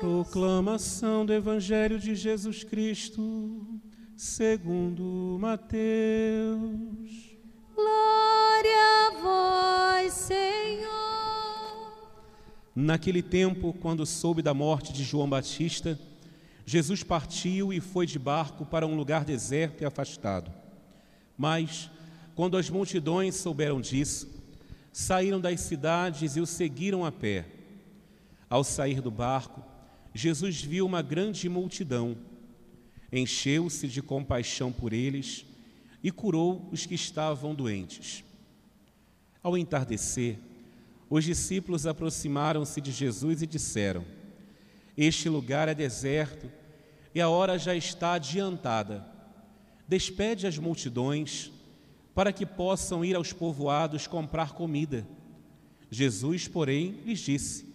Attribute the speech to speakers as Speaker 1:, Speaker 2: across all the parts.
Speaker 1: Proclamação do Evangelho de Jesus Cristo, segundo Mateus.
Speaker 2: Glória a vós, Senhor.
Speaker 1: Naquele tempo, quando soube da morte de João Batista, Jesus partiu e foi de barco para um lugar deserto e afastado. Mas, quando as multidões souberam disso, saíram das cidades e o seguiram a pé. Ao sair do barco, Jesus viu uma grande multidão, encheu-se de compaixão por eles e curou os que estavam doentes. Ao entardecer, os discípulos aproximaram-se de Jesus e disseram: Este lugar é deserto e a hora já está adiantada. Despede as multidões para que possam ir aos povoados comprar comida. Jesus, porém, lhes disse: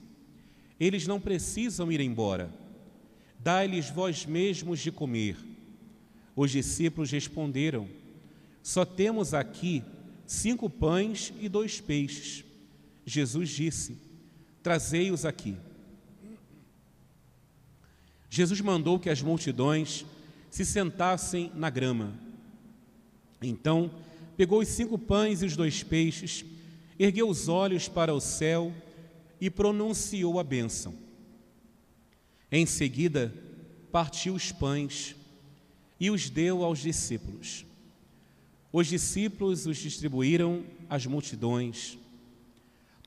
Speaker 1: eles não precisam ir embora. Dai-lhes vós mesmos de comer. Os discípulos responderam: Só temos aqui cinco pães e dois peixes. Jesus disse: Trazei-os aqui. Jesus mandou que as multidões se sentassem na grama. Então, pegou os cinco pães e os dois peixes, ergueu os olhos para o céu e pronunciou a bênção. Em seguida, partiu os pães e os deu aos discípulos. Os discípulos os distribuíram às multidões.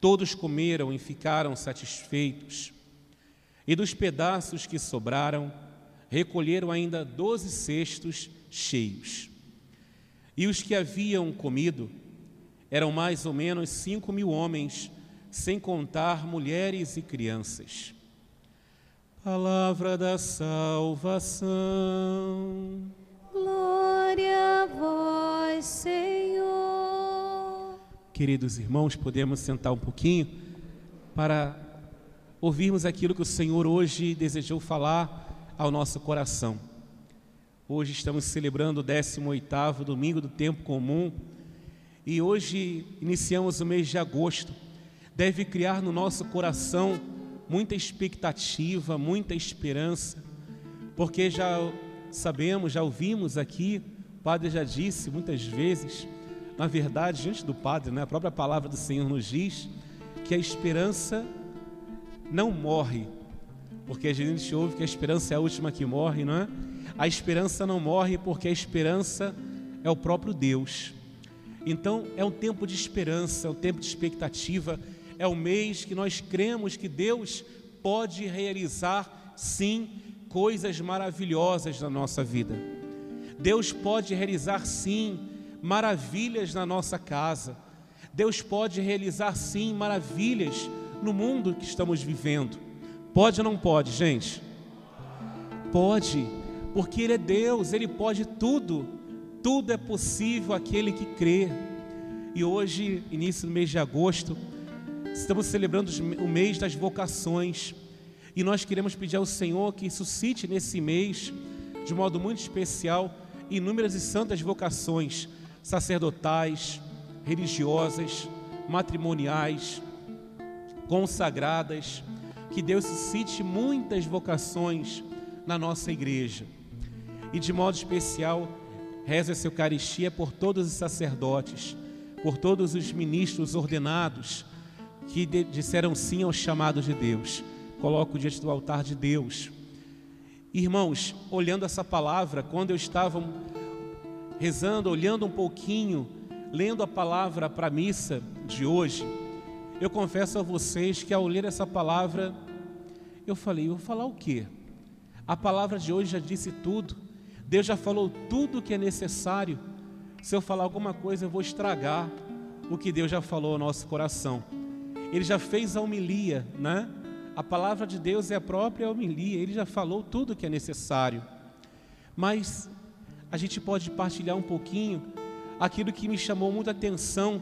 Speaker 1: Todos comeram e ficaram satisfeitos. E dos pedaços que sobraram, recolheram ainda doze cestos cheios. E os que haviam comido eram mais ou menos cinco mil homens, sem contar mulheres e crianças. Palavra da salvação.
Speaker 2: Glória a vós, Senhor.
Speaker 1: Queridos irmãos, podemos sentar um pouquinho para ouvirmos aquilo que o Senhor hoje desejou falar ao nosso coração. Hoje estamos celebrando o 18º domingo do tempo comum e hoje iniciamos o mês de agosto deve criar no nosso coração muita expectativa, muita esperança, porque já sabemos, já ouvimos aqui, o Padre já disse muitas vezes, na verdade, diante do Padre, né, a própria palavra do Senhor nos diz que a esperança não morre, porque a gente ouve que a esperança é a última que morre, não é? A esperança não morre porque a esperança é o próprio Deus. Então é um tempo de esperança, é um tempo de expectativa, é o mês que nós cremos que Deus pode realizar, sim, coisas maravilhosas na nossa vida. Deus pode realizar, sim, maravilhas na nossa casa. Deus pode realizar, sim, maravilhas no mundo que estamos vivendo. Pode ou não pode, gente? Pode, porque Ele é Deus, Ele pode tudo. Tudo é possível aquele que crê. E hoje, início do mês de agosto, Estamos celebrando o mês das vocações e nós queremos pedir ao Senhor que suscite nesse mês, de modo muito especial, inúmeras e santas vocações sacerdotais, religiosas, matrimoniais, consagradas. Que Deus suscite muitas vocações na nossa igreja. E de modo especial, reza essa Eucaristia por todos os sacerdotes, por todos os ministros ordenados que disseram sim ao chamado de Deus. Coloco diante do altar de Deus. Irmãos, olhando essa palavra, quando eu estava rezando, olhando um pouquinho, lendo a palavra para a missa de hoje, eu confesso a vocês que ao ler essa palavra, eu falei, vou falar o quê? A palavra de hoje já disse tudo. Deus já falou tudo o que é necessário. Se eu falar alguma coisa, eu vou estragar o que Deus já falou ao nosso coração. Ele já fez a homilia, né? A palavra de Deus é a própria homilia, ele já falou tudo o que é necessário. Mas a gente pode partilhar um pouquinho aquilo que me chamou muita atenção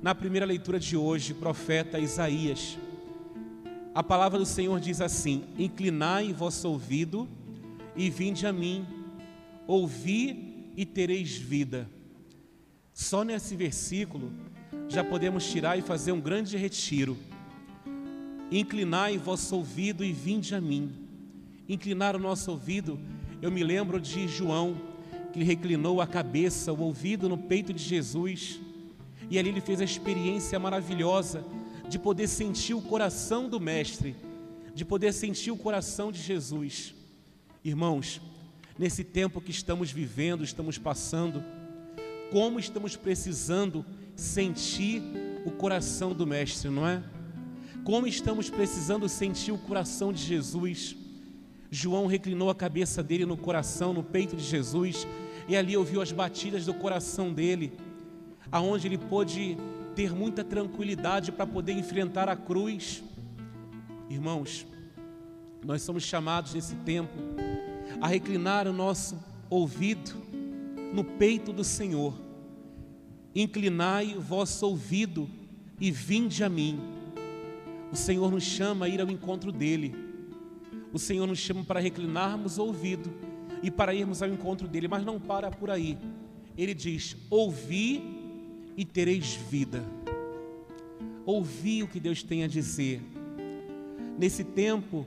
Speaker 1: na primeira leitura de hoje, profeta Isaías. A palavra do Senhor diz assim: Inclinai vosso ouvido e vinde a mim, ouvi e tereis vida. Só nesse versículo já podemos tirar e fazer um grande retiro. Inclinai vosso ouvido e vinde a mim. Inclinar o nosso ouvido, eu me lembro de João, que reclinou a cabeça, o ouvido no peito de Jesus, e ali ele fez a experiência maravilhosa de poder sentir o coração do Mestre, de poder sentir o coração de Jesus. Irmãos, nesse tempo que estamos vivendo, estamos passando, como estamos precisando sentir o coração do Mestre, não é? Como estamos precisando sentir o coração de Jesus. João reclinou a cabeça dele no coração, no peito de Jesus, e ali ouviu as batidas do coração dele, aonde ele pôde ter muita tranquilidade para poder enfrentar a cruz. Irmãos, nós somos chamados nesse tempo a reclinar o nosso ouvido no peito do Senhor. Inclinai vosso ouvido e vinde a mim. O Senhor nos chama a ir ao encontro dele. O Senhor nos chama para reclinarmos o ouvido e para irmos ao encontro dele, mas não para por aí. Ele diz: Ouvi e tereis vida. Ouvi o que Deus tem a dizer. Nesse tempo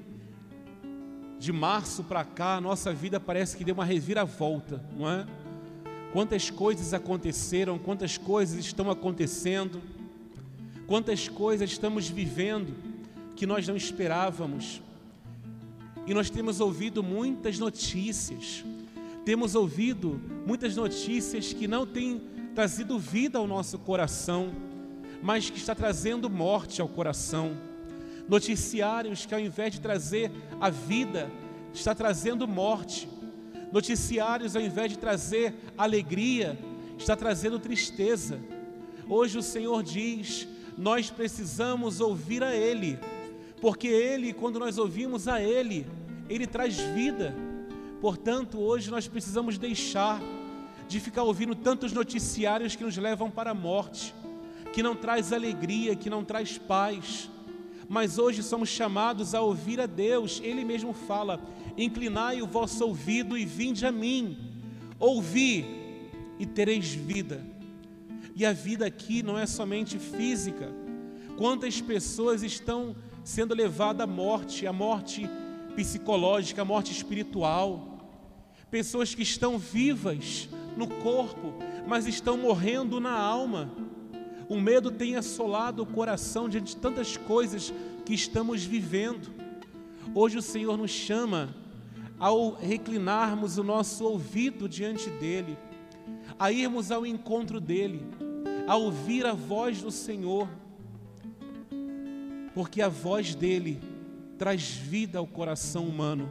Speaker 1: de março para cá, nossa vida parece que deu uma reviravolta, não é? Quantas coisas aconteceram, quantas coisas estão acontecendo, quantas coisas estamos vivendo que nós não esperávamos. E nós temos ouvido muitas notícias, temos ouvido muitas notícias que não têm trazido vida ao nosso coração, mas que está trazendo morte ao coração. Noticiários que ao invés de trazer a vida, está trazendo morte noticiários, ao invés de trazer alegria, está trazendo tristeza. Hoje o Senhor diz: nós precisamos ouvir a Ele, porque Ele, quando nós ouvimos a Ele, Ele traz vida. Portanto, hoje nós precisamos deixar de ficar ouvindo tantos noticiários que nos levam para a morte, que não traz alegria, que não traz paz. Mas hoje somos chamados a ouvir a Deus. Ele mesmo fala: inclinai o vosso ouvido e vinde a mim, ouvi e tereis vida. E a vida aqui não é somente física. Quantas pessoas estão sendo levadas à morte, à morte psicológica, à morte espiritual. Pessoas que estão vivas no corpo, mas estão morrendo na alma. O medo tem assolado o coração diante de tantas coisas que estamos vivendo. Hoje o Senhor nos chama ao reclinarmos o nosso ouvido diante dEle, a irmos ao encontro dEle, a ouvir a voz do Senhor, porque a voz dEle traz vida ao coração humano.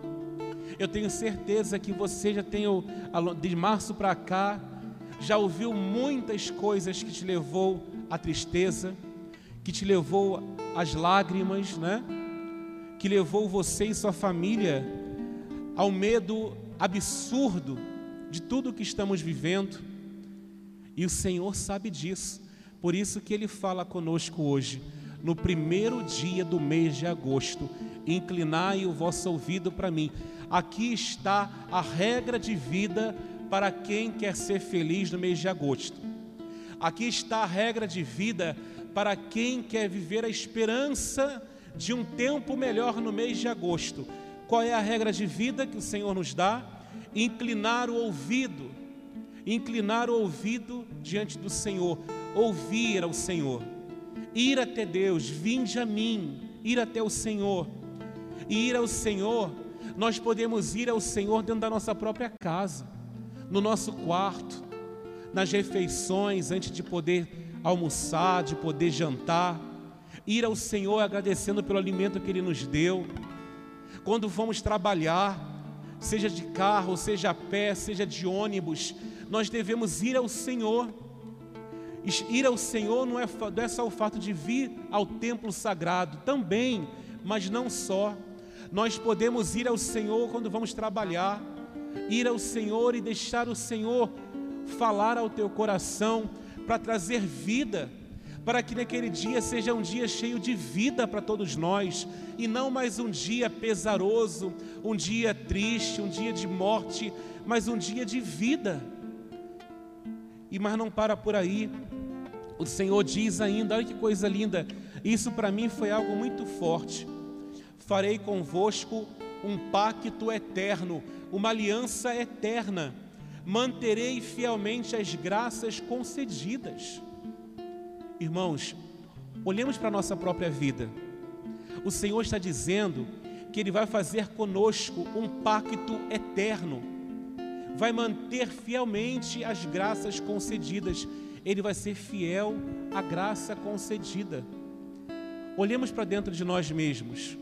Speaker 1: Eu tenho certeza que você já tem, de março para cá, já ouviu muitas coisas que te levou à tristeza, que te levou às lágrimas, né? Que levou você e sua família ao medo absurdo de tudo que estamos vivendo. E o Senhor sabe disso. Por isso que ele fala conosco hoje, no primeiro dia do mês de agosto, inclinai o vosso ouvido para mim. Aqui está a regra de vida para quem quer ser feliz no mês de agosto. Aqui está a regra de vida para quem quer viver a esperança de um tempo melhor no mês de agosto. Qual é a regra de vida que o Senhor nos dá? Inclinar o ouvido, inclinar o ouvido diante do Senhor, ouvir ao Senhor, ir até Deus, vinde a mim, ir até o Senhor. E ir ao Senhor, nós podemos ir ao Senhor dentro da nossa própria casa, no nosso quarto, nas refeições, antes de poder almoçar, de poder jantar, ir ao Senhor agradecendo pelo alimento que Ele nos deu quando vamos trabalhar, seja de carro, seja a pé, seja de ônibus, nós devemos ir ao Senhor. Ir ao Senhor não é, não é só o fato de vir ao templo sagrado, também, mas não só. Nós podemos ir ao Senhor quando vamos trabalhar, ir ao Senhor e deixar o Senhor falar ao teu coração para trazer vida para que naquele dia seja um dia cheio de vida para todos nós e não mais um dia pesaroso, um dia triste, um dia de morte, mas um dia de vida. E mas não para por aí. O Senhor diz ainda, olha que coisa linda, Isso para mim foi algo muito forte. Farei convosco um pacto eterno, uma aliança eterna. Manterei fielmente as graças concedidas. Irmãos, olhemos para a nossa própria vida. O Senhor está dizendo que Ele vai fazer conosco um pacto eterno, vai manter fielmente as graças concedidas, Ele vai ser fiel à graça concedida. Olhemos para dentro de nós mesmos,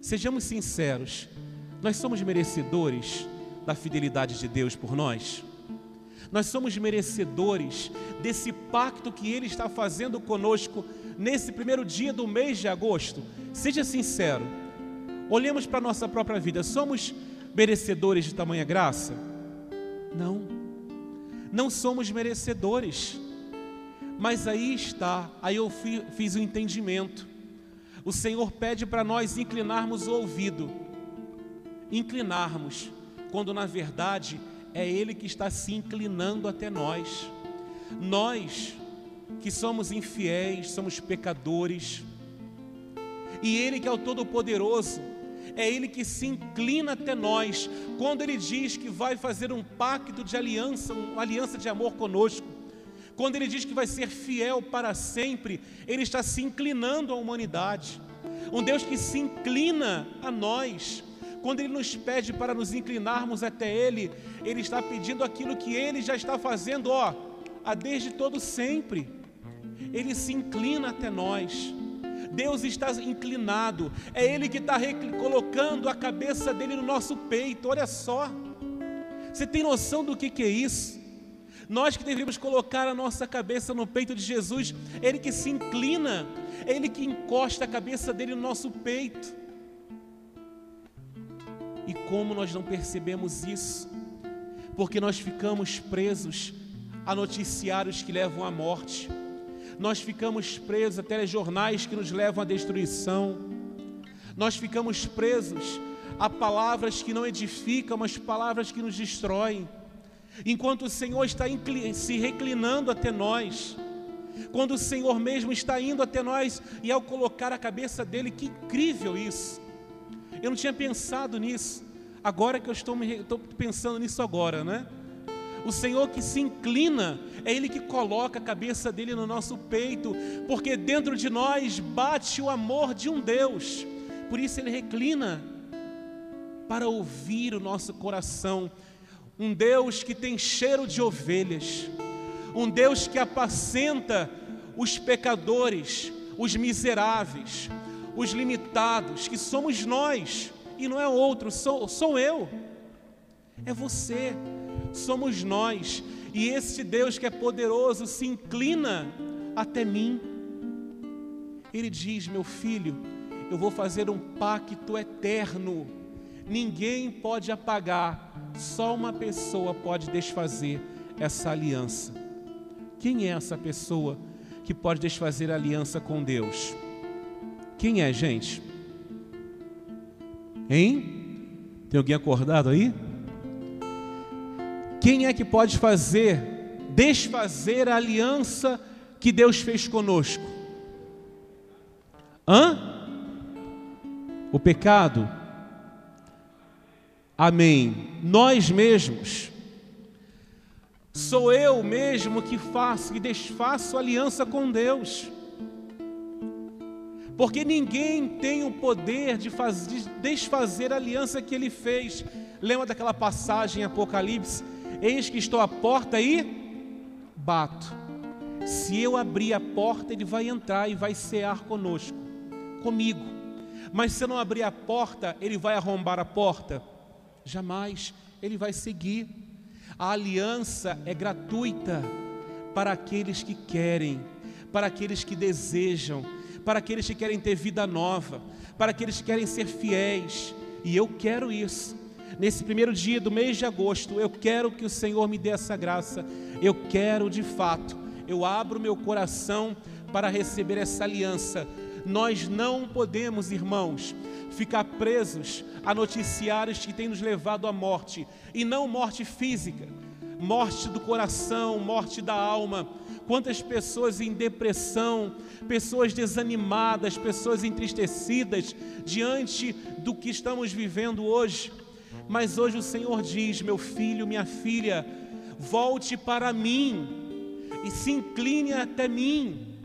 Speaker 1: sejamos sinceros, nós somos merecedores da fidelidade de Deus por nós? Nós somos merecedores desse pacto que Ele está fazendo conosco nesse primeiro dia do mês de agosto? Seja sincero, olhemos para a nossa própria vida, somos merecedores de tamanha graça? Não, não somos merecedores, mas aí está, aí eu fiz o entendimento. O Senhor pede para nós inclinarmos o ouvido, inclinarmos, quando na verdade é Ele que está se inclinando até nós. Nós que somos infiéis, somos pecadores, e Ele que é o Todo-Poderoso, é Ele que se inclina até nós, quando Ele diz que vai fazer um pacto de aliança, uma aliança de amor conosco. Quando Ele diz que vai ser fiel para sempre, Ele está se inclinando à humanidade. Um Deus que se inclina a nós. Quando Ele nos pede para nos inclinarmos até Ele, Ele está pedindo aquilo que Ele já está fazendo, ó, a desde todo sempre. Ele se inclina até nós. Deus está inclinado, é Ele que está colocando a cabeça dele no nosso peito. Olha só, você tem noção do que, que é isso? Nós que deveríamos colocar a nossa cabeça no peito de Jesus, Ele que se inclina, Ele que encosta a cabeça dele no nosso peito. E como nós não percebemos isso? Porque nós ficamos presos a noticiários que levam à morte nós ficamos presos a telejornais que nos levam à destruição, nós ficamos presos a palavras que não edificam, mas palavras que nos destroem, enquanto o Senhor está se reclinando até nós, quando o Senhor mesmo está indo até nós e ao colocar a cabeça dele, que incrível isso! Eu não tinha pensado nisso, agora que eu estou, me, estou pensando nisso agora, né? O Senhor que se inclina, é Ele que coloca a cabeça dele no nosso peito, porque dentro de nós bate o amor de um Deus. Por isso Ele reclina para ouvir o nosso coração. Um Deus que tem cheiro de ovelhas, um Deus que apacenta os pecadores, os miseráveis, os limitados, que somos nós, e não é outro, sou, sou eu, é você somos nós. E esse Deus que é poderoso se inclina até mim. Ele diz: Meu filho, eu vou fazer um pacto eterno. Ninguém pode apagar, só uma pessoa pode desfazer essa aliança. Quem é essa pessoa que pode desfazer a aliança com Deus? Quem é, gente? Hein? Tem alguém acordado aí? Quem é que pode fazer, desfazer a aliança que Deus fez conosco? Hã? O pecado? Amém. Nós mesmos. Sou eu mesmo que faço e desfaço aliança com Deus. Porque ninguém tem o poder de, fazer, de desfazer a aliança que ele fez. Lembra daquela passagem em Apocalipse? Eis que estou à porta e bato. Se eu abrir a porta, ele vai entrar e vai cear conosco, comigo. Mas se eu não abrir a porta, ele vai arrombar a porta? Jamais, ele vai seguir. A aliança é gratuita para aqueles que querem, para aqueles que desejam, para aqueles que querem ter vida nova, para aqueles que querem ser fiéis. E eu quero isso nesse primeiro dia do mês de agosto, eu quero que o Senhor me dê essa graça. Eu quero de fato, eu abro meu coração para receber essa aliança. Nós não podemos, irmãos, ficar presos a noticiários que têm nos levado à morte, e não morte física, morte do coração, morte da alma. Quantas pessoas em depressão, pessoas desanimadas, pessoas entristecidas diante do que estamos vivendo hoje. Mas hoje o Senhor diz: meu filho, minha filha, volte para mim e se incline até mim,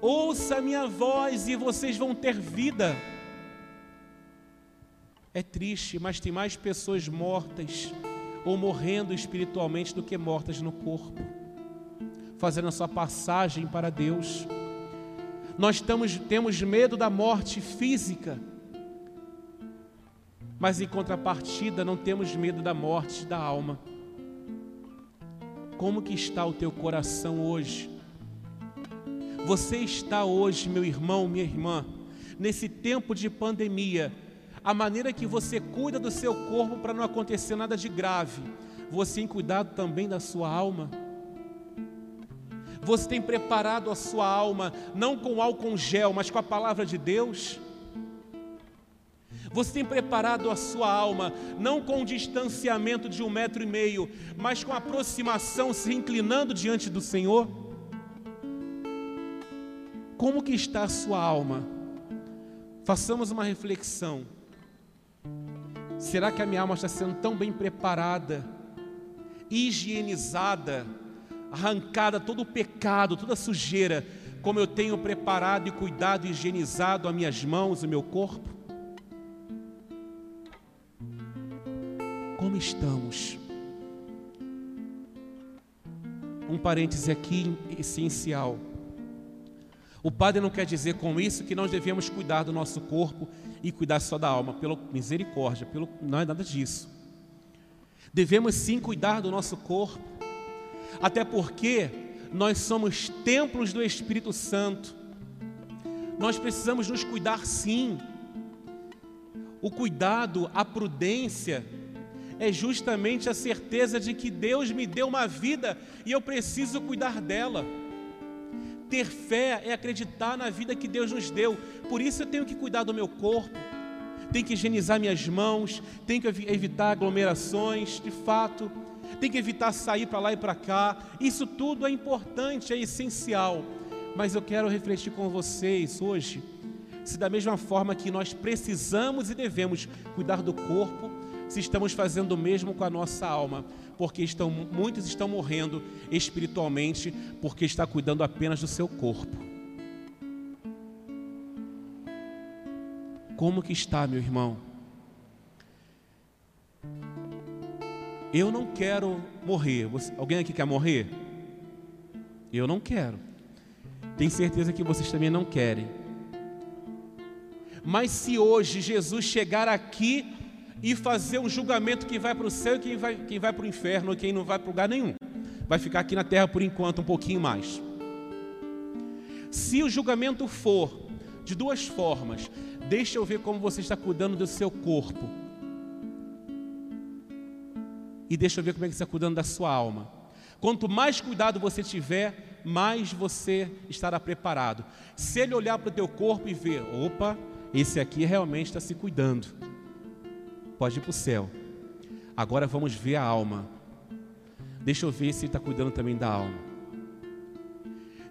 Speaker 1: ouça a minha voz e vocês vão ter vida. É triste, mas tem mais pessoas mortas ou morrendo espiritualmente do que mortas no corpo, fazendo a sua passagem para Deus. Nós estamos, temos medo da morte física, mas em contrapartida não temos medo da morte da alma. Como que está o teu coração hoje? Você está hoje, meu irmão, minha irmã, nesse tempo de pandemia, a maneira que você cuida do seu corpo para não acontecer nada de grave, você tem cuidado também da sua alma? Você tem preparado a sua alma, não com álcool gel, mas com a palavra de Deus? Você tem preparado a sua alma, não com o distanciamento de um metro e meio, mas com aproximação, se inclinando diante do Senhor? Como que está a sua alma? Façamos uma reflexão. Será que a minha alma está sendo tão bem preparada, higienizada, arrancada todo o pecado, toda a sujeira, como eu tenho preparado e cuidado e higienizado as minhas mãos, o meu corpo? Como estamos? Um parêntese aqui essencial. O padre não quer dizer com isso que nós devemos cuidar do nosso corpo e cuidar só da alma, pela misericórdia, pelo, não é nada disso. Devemos sim cuidar do nosso corpo, até porque nós somos templos do Espírito Santo. Nós precisamos nos cuidar sim. O cuidado, a prudência, é justamente a certeza de que Deus me deu uma vida e eu preciso cuidar dela. Ter fé é acreditar na vida que Deus nos deu. Por isso eu tenho que cuidar do meu corpo, tenho que higienizar minhas mãos, tenho que evitar aglomerações, de fato, tenho que evitar sair para lá e para cá. Isso tudo é importante, é essencial. Mas eu quero refletir com vocês hoje, se da mesma forma que nós precisamos e devemos cuidar do corpo, se estamos fazendo o mesmo com a nossa alma, porque estão, muitos estão morrendo espiritualmente porque está cuidando apenas do seu corpo. Como que está, meu irmão? Eu não quero morrer. Você, alguém aqui quer morrer? Eu não quero. Tenho certeza que vocês também não querem. Mas se hoje Jesus chegar aqui e fazer um julgamento que vai para o céu e quem vai, quem vai para o inferno e quem não vai para lugar nenhum. Vai ficar aqui na terra por enquanto um pouquinho mais. Se o julgamento for de duas formas, deixa eu ver como você está cuidando do seu corpo. E deixa eu ver como é que você está cuidando da sua alma. Quanto mais cuidado você tiver, mais você estará preparado. Se ele olhar para o teu corpo e ver, opa, esse aqui realmente está se cuidando pode ir para o céu. Agora vamos ver a alma. Deixa eu ver se ele está cuidando também da alma.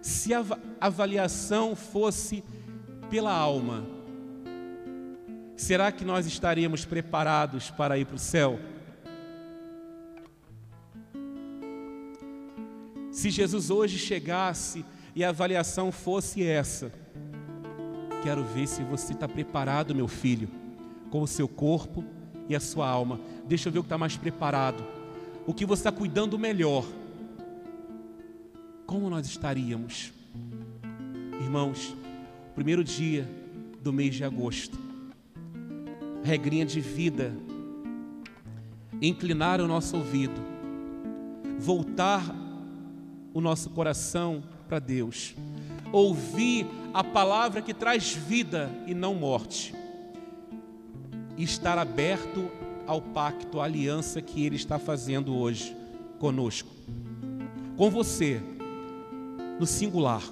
Speaker 1: Se a avaliação fosse pela alma, será que nós estaríamos preparados para ir para o céu? Se Jesus hoje chegasse e a avaliação fosse essa, quero ver se você está preparado, meu filho, com o seu corpo e a sua alma. Deixa eu ver o que está mais preparado. O que você está cuidando melhor. Como nós estaríamos? Irmãos, primeiro dia do mês de agosto. Regrinha de vida. Inclinar o nosso ouvido. Voltar o nosso coração para Deus. Ouvir a palavra que traz vida e não morte e estar aberto ao pacto, à aliança que Ele está fazendo hoje conosco, com você, no singular.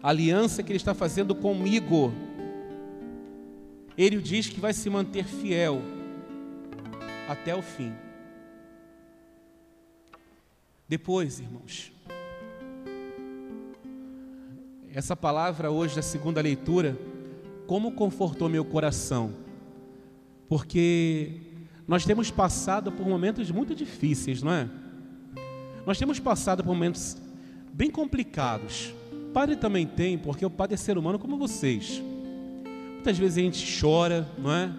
Speaker 1: A aliança que Ele está fazendo comigo. Ele diz que vai se manter fiel até o fim. Depois, irmãos, Essa palavra hoje da segunda leitura, como confortou meu coração, porque nós temos passado por momentos muito difíceis, não é? Nós temos passado por momentos bem complicados. O padre também tem, porque o padre é ser humano como vocês. Muitas vezes a gente chora, não é?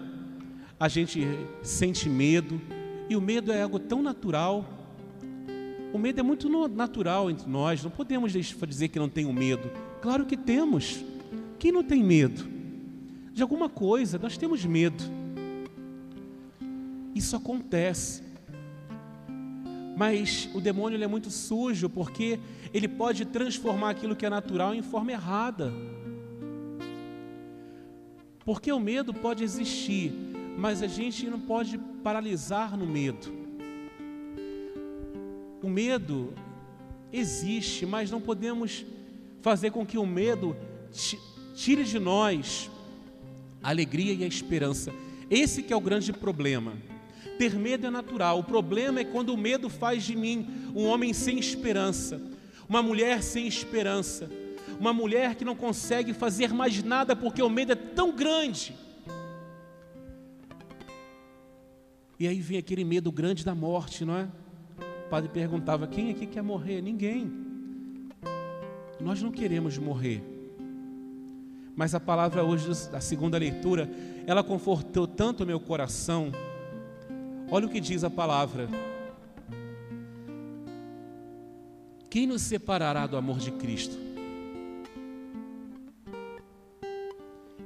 Speaker 1: A gente sente medo, e o medo é algo tão natural. O medo é muito natural entre nós, não podemos dizer que não tenho medo. Claro que temos. Quem não tem medo? De alguma coisa, nós temos medo. Isso acontece. Mas o demônio é muito sujo porque ele pode transformar aquilo que é natural em forma errada. Porque o medo pode existir, mas a gente não pode paralisar no medo. O medo existe, mas não podemos fazer com que o medo tire de nós a alegria e a esperança. Esse que é o grande problema. Ter medo é natural. O problema é quando o medo faz de mim um homem sem esperança, uma mulher sem esperança, uma mulher que não consegue fazer mais nada porque o medo é tão grande. E aí vem aquele medo grande da morte, não é? Padre perguntava: quem aqui quer morrer? Ninguém. Nós não queremos morrer. Mas a palavra hoje, da segunda leitura, ela confortou tanto o meu coração. Olha o que diz a palavra. Quem nos separará do amor de Cristo?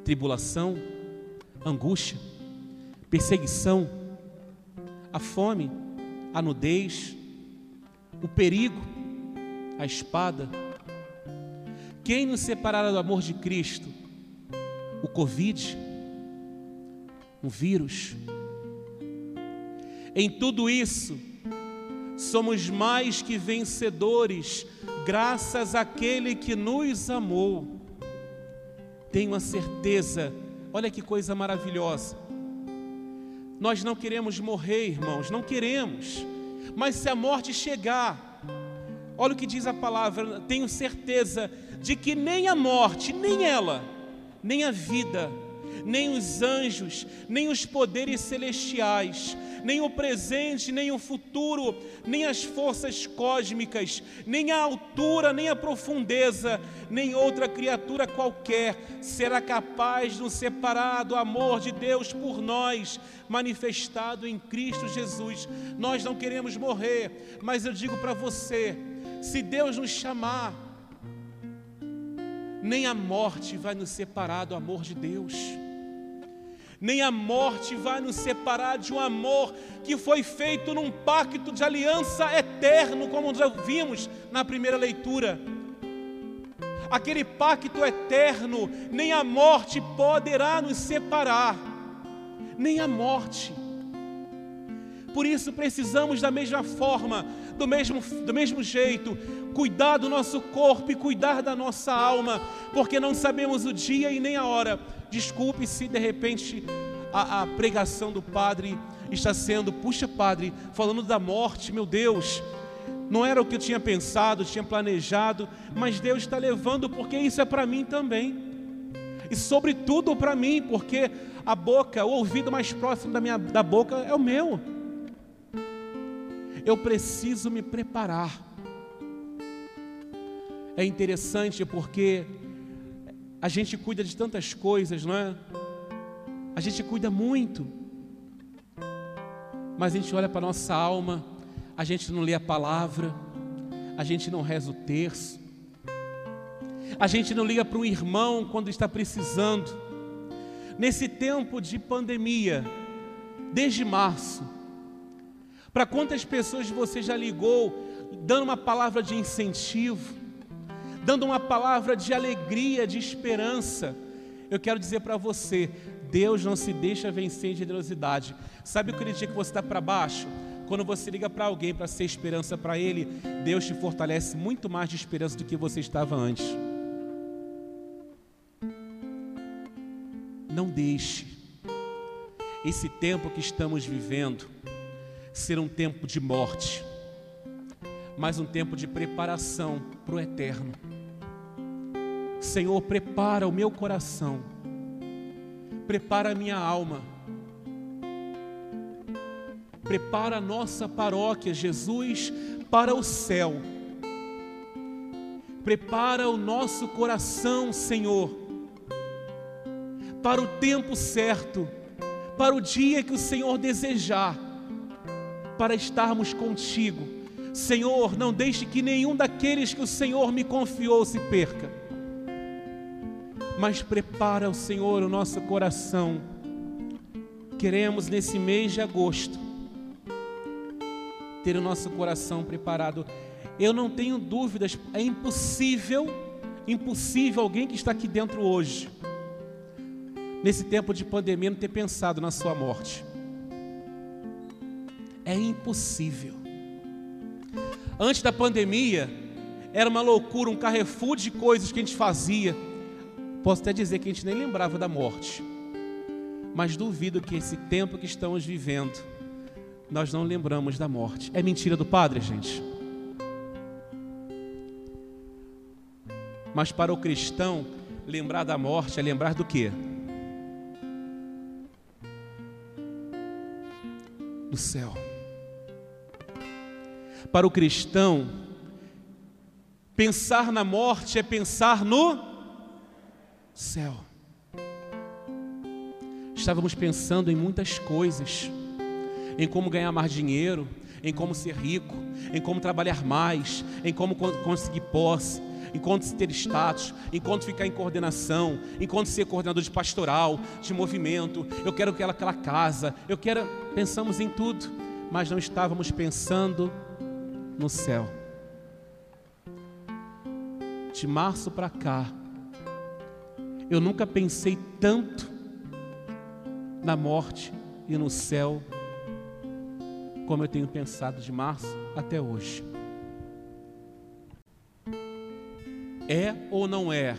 Speaker 1: Tribulação, angústia, perseguição, a fome, a nudez, o perigo, a espada. Quem nos separará do amor de Cristo? O Covid, um vírus. Em tudo isso, somos mais que vencedores, graças àquele que nos amou. Tenho a certeza, olha que coisa maravilhosa. Nós não queremos morrer, irmãos, não queremos. Mas se a morte chegar, olha o que diz a palavra, tenho certeza de que nem a morte, nem ela, nem a vida, nem os anjos, nem os poderes celestiais, nem o presente, nem o futuro, nem as forças cósmicas, nem a altura, nem a profundeza, nem outra criatura qualquer será capaz de nos separar do amor de Deus por nós, manifestado em Cristo Jesus. Nós não queremos morrer, mas eu digo para você: se Deus nos chamar, nem a morte vai nos separar do amor de Deus nem a morte vai nos separar de um amor que foi feito num pacto de aliança eterno, como já vimos na primeira leitura. Aquele pacto eterno, nem a morte poderá nos separar, nem a morte. Por isso precisamos da mesma forma, do mesmo, do mesmo jeito, cuidar do nosso corpo e cuidar da nossa alma, porque não sabemos o dia e nem a hora Desculpe se de repente a, a pregação do padre está sendo, puxa, padre, falando da morte, meu Deus. Não era o que eu tinha pensado, tinha planejado, mas Deus está levando porque isso é para mim também. E sobretudo para mim, porque a boca, o ouvido mais próximo da minha da boca é o meu. Eu preciso me preparar. É interessante porque a gente cuida de tantas coisas, não é? A gente cuida muito. Mas a gente olha para a nossa alma, a gente não lê a palavra, a gente não reza o terço, a gente não liga para um irmão quando está precisando. Nesse tempo de pandemia, desde março, para quantas pessoas você já ligou, dando uma palavra de incentivo, dando uma palavra de alegria, de esperança. Eu quero dizer para você: Deus não se deixa vencer em generosidade. Sabe aquele dia que você está para baixo? Quando você liga para alguém para ser esperança para ele, Deus te fortalece muito mais de esperança do que você estava antes. Não deixe esse tempo que estamos vivendo ser um tempo de morte, mas um tempo de preparação para o eterno. Senhor, prepara o meu coração, prepara a minha alma, prepara a nossa paróquia, Jesus, para o céu. Prepara o nosso coração, Senhor, para o tempo certo, para o dia que o Senhor desejar, para estarmos contigo. Senhor, não deixe que nenhum daqueles que o Senhor me confiou se perca. Mas prepara o Senhor o nosso coração. Queremos nesse mês de agosto ter o nosso coração preparado. Eu não tenho dúvidas, é impossível, impossível alguém que está aqui dentro hoje, nesse tempo de pandemia, não ter pensado na sua morte. É impossível. Antes da pandemia, era uma loucura, um carrefour de coisas que a gente fazia. Posso até dizer que a gente nem lembrava da morte. Mas duvido que esse tempo que estamos vivendo, nós não lembramos da morte. É mentira do padre, gente? Mas para o cristão, lembrar da morte é lembrar do quê? Do céu. Para o cristão, pensar na morte é pensar no céu. Estávamos pensando em muitas coisas, em como ganhar mais dinheiro, em como ser rico, em como trabalhar mais, em como conseguir posse, enquanto ter status, enquanto ficar em coordenação, enquanto ser coordenador de pastoral, de movimento, eu quero aquela, aquela casa, eu quero. Pensamos em tudo, mas não estávamos pensando no céu. De março para cá, eu nunca pensei tanto na morte e no céu como eu tenho pensado de março até hoje. É ou não é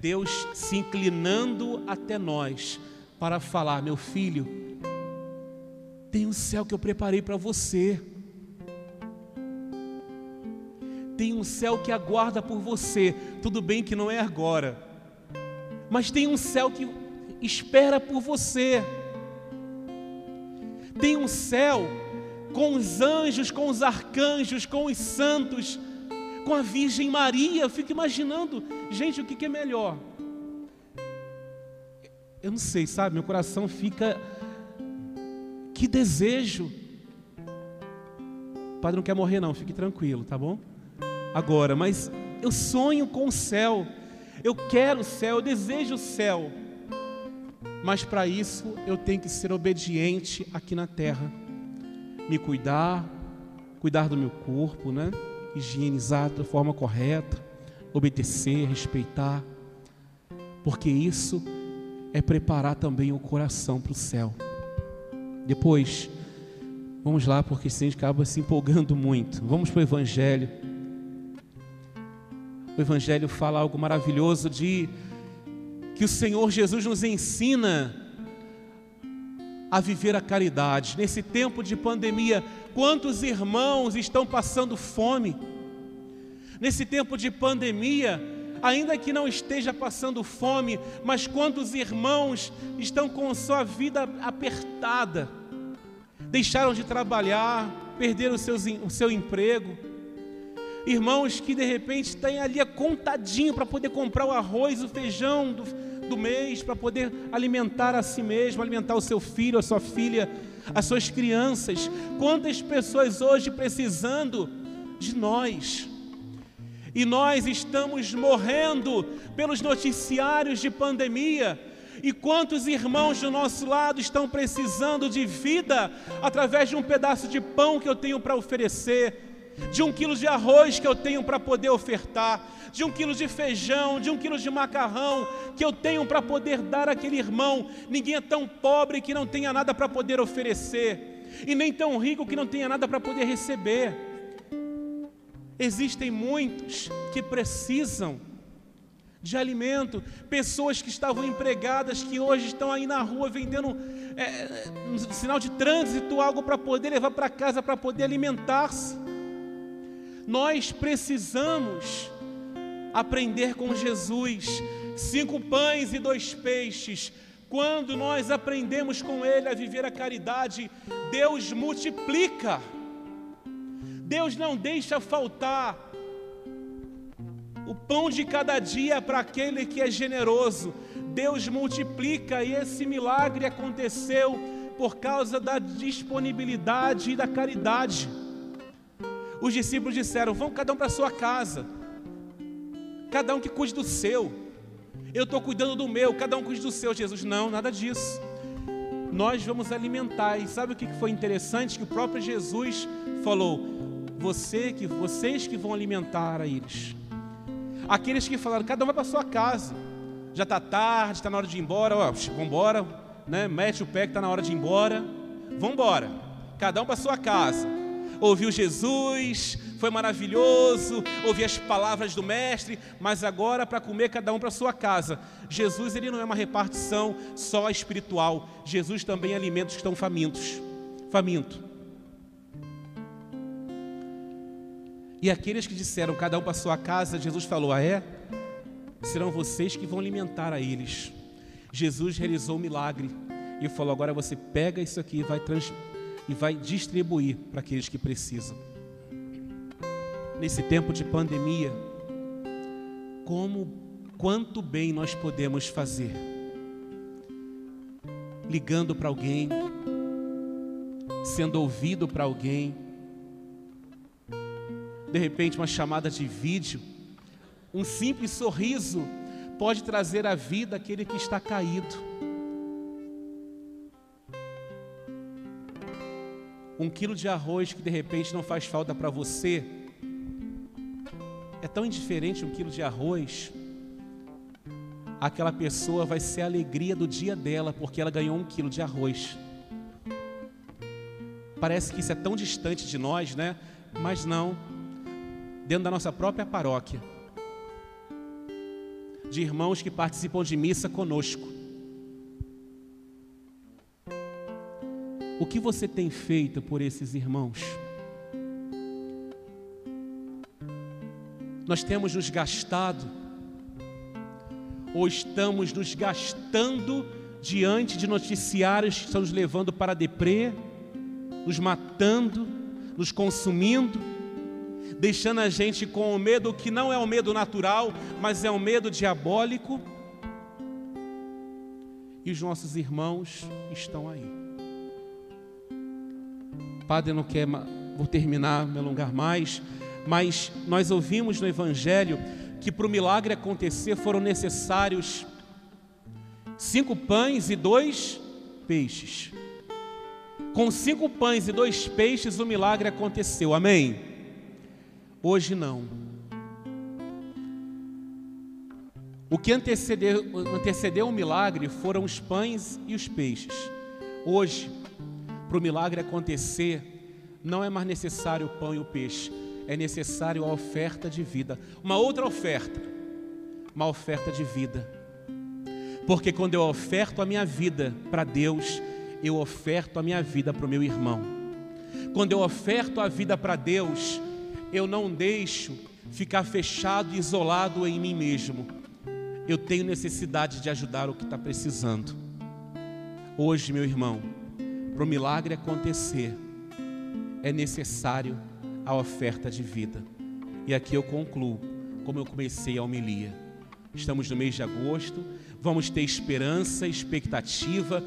Speaker 1: Deus se inclinando até nós para falar: meu filho, tem um céu que eu preparei para você. Tem um céu que aguarda por você. Tudo bem que não é agora, mas tem um céu que espera por você. Tem um céu com os anjos, com os arcanjos, com os santos com a Virgem Maria. Eu fico imaginando, gente, o que, é melhor? Eu não sei, sabe? Meu coração fica. Que desejo. O padre não quer morrer, não, fique tranquilo, tá bom? Agora, mas eu sonho com o céu. Eu quero o céu, eu desejo o céu. Mas para isso eu tenho que ser obediente aqui na terra. Me cuidar, cuidar do meu corpo, né? higienizar da forma correta, obedecer, respeitar, porque isso é preparar também o coração para o céu. Depois, vamos lá, porque a gente acaba se empolgando muito. Vamos para o Evangelho. O Evangelho fala algo maravilhoso de que o Senhor Jesus nos ensina a viver a caridade. Nesse tempo de pandemia, quantos irmãos estão passando fome? Nesse tempo de pandemia, ainda que não esteja passando fome, mas quantos irmãos estão com sua vida apertada, deixaram de trabalhar, perderam o seu, o seu emprego, irmãos que de repente têm ali a contadinho para poder comprar o arroz, o feijão do, do mês, para poder alimentar a si mesmo, alimentar o seu filho, a sua filha, as suas crianças. Quantas pessoas hoje precisando de nós? E nós estamos morrendo pelos noticiários de pandemia. E quantos irmãos do nosso lado estão precisando de vida através de um pedaço de pão que eu tenho para oferecer, de um quilo de arroz que eu tenho para poder ofertar, de um quilo de feijão, de um quilo de macarrão que eu tenho para poder dar àquele irmão. Ninguém é tão pobre que não tenha nada para poder oferecer, e nem tão rico que não tenha nada para poder receber. Existem muitos que precisam de alimento, pessoas que estavam empregadas, que hoje estão aí na rua vendendo é, um sinal de trânsito, algo para poder levar para casa, para poder alimentar-se. Nós precisamos aprender com Jesus. Cinco pães e dois peixes. Quando nós aprendemos com Ele a viver a caridade, Deus multiplica. Deus não deixa faltar o pão de cada dia para aquele que é generoso. Deus multiplica e esse milagre aconteceu por causa da disponibilidade e da caridade. Os discípulos disseram: Vão cada um para sua casa, cada um que cuide do seu. Eu estou cuidando do meu, cada um cuide do seu. Jesus, não, nada disso. Nós vamos alimentar. E sabe o que foi interessante? Que o próprio Jesus falou: Você que, vocês que vão alimentar a eles. Aqueles que falaram, cada um vai para sua casa. Já está tarde, está na hora de ir embora, vamos embora, né? Mete o pé que está na hora de ir embora. Vamos embora. Cada um para sua casa. Ouviu Jesus, foi maravilhoso, ouvi as palavras do mestre, mas agora para comer cada um para sua casa. Jesus ele não é uma repartição só espiritual. Jesus também alimenta os que estão famintos. Faminto. E aqueles que disseram cada um para sua casa, Jesus falou: Ah, é? Serão vocês que vão alimentar a eles. Jesus realizou o um milagre e falou: Agora você pega isso aqui e vai, trans... e vai distribuir para aqueles que precisam. Nesse tempo de pandemia, como quanto bem nós podemos fazer? Ligando para alguém, sendo ouvido para alguém de repente uma chamada de vídeo, um simples sorriso pode trazer à vida aquele que está caído. Um quilo de arroz que de repente não faz falta para você, é tão indiferente um quilo de arroz, aquela pessoa vai ser a alegria do dia dela, porque ela ganhou um quilo de arroz. Parece que isso é tão distante de nós, né? Mas não dentro da nossa própria paróquia, de irmãos que participam de missa conosco. O que você tem feito por esses irmãos? Nós temos nos gastado, ou estamos nos gastando diante de noticiários que estão nos levando para a deprê, nos matando, nos consumindo, deixando a gente com o medo que não é o medo natural, mas é um medo diabólico. E os nossos irmãos estão aí. Padre, não quero, vou terminar, me alongar mais, mas nós ouvimos no Evangelho que para o milagre acontecer foram necessários cinco pães e dois peixes. Com cinco pães e dois peixes o milagre aconteceu, amém? Hoje não. O que antecedeu, antecedeu o milagre foram os pães e os peixes. Hoje, para o milagre acontecer, não é mais necessário o pão e o peixe, é necessário a oferta de vida. Uma outra oferta, uma oferta de vida. Porque quando eu oferto a minha vida para Deus, eu oferto a minha vida para o meu irmão. Quando eu oferto a vida para Deus, eu não deixo ficar fechado e isolado em mim mesmo. Eu tenho necessidade de ajudar o que está precisando. Hoje, meu irmão, para o milagre acontecer, é necessário a oferta de vida. E aqui eu concluo, como eu comecei a homilia. Estamos no mês de agosto, vamos ter esperança, expectativa.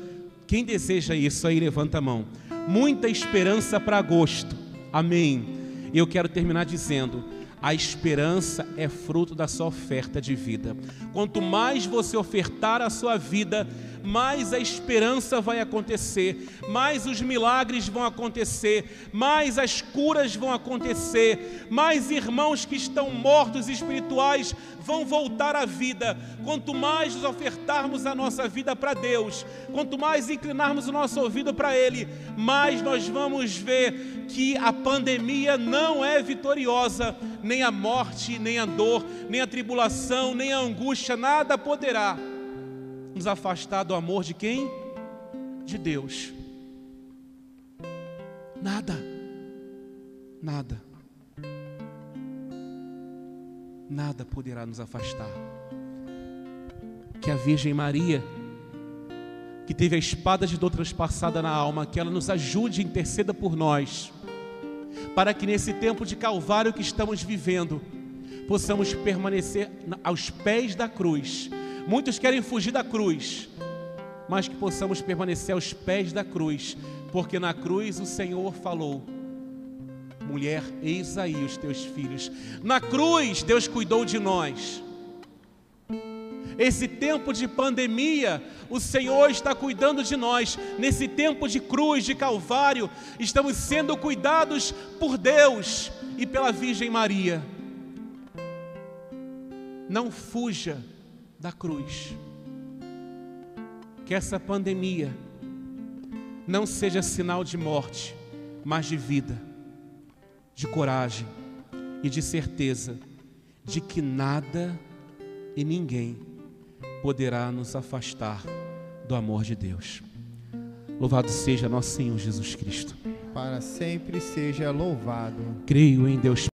Speaker 1: Quem deseja isso aí, levanta a mão. Muita esperança para agosto. Amém. E eu quero terminar dizendo: a esperança é fruto da sua oferta de vida. Quanto mais você ofertar a sua vida, mais a esperança vai acontecer, mais os milagres vão acontecer, mais as curas vão acontecer, mais irmãos que estão mortos espirituais vão voltar à vida. Quanto mais nos ofertarmos a nossa vida para Deus, quanto mais inclinarmos o nosso ouvido para Ele, mais nós vamos ver que a pandemia não é vitoriosa, nem a morte, nem a dor, nem a tribulação, nem a angústia, nada poderá nos afastar do amor de quem? De Deus. Nada. Nada. nada poderá nos afastar. Que a Virgem Maria, que teve a espada de dor transpassada na alma, que ela nos ajude e interceda por nós, para que nesse tempo de calvário que estamos vivendo, possamos permanecer aos pés da cruz. Muitos querem fugir da cruz, mas que possamos permanecer aos pés da cruz, porque na cruz o Senhor falou: mulher, eis aí os teus filhos. Na cruz, Deus cuidou de nós. Esse tempo de pandemia, o Senhor está cuidando de nós. Nesse tempo de cruz, de calvário, estamos sendo cuidados por Deus e pela Virgem Maria. Não fuja da cruz. Que essa pandemia não seja sinal de morte, mas de vida de coragem e de certeza de que nada e ninguém poderá nos afastar do amor de Deus. Louvado seja nosso Senhor Jesus Cristo.
Speaker 3: Para sempre seja louvado.
Speaker 1: Creio em Deus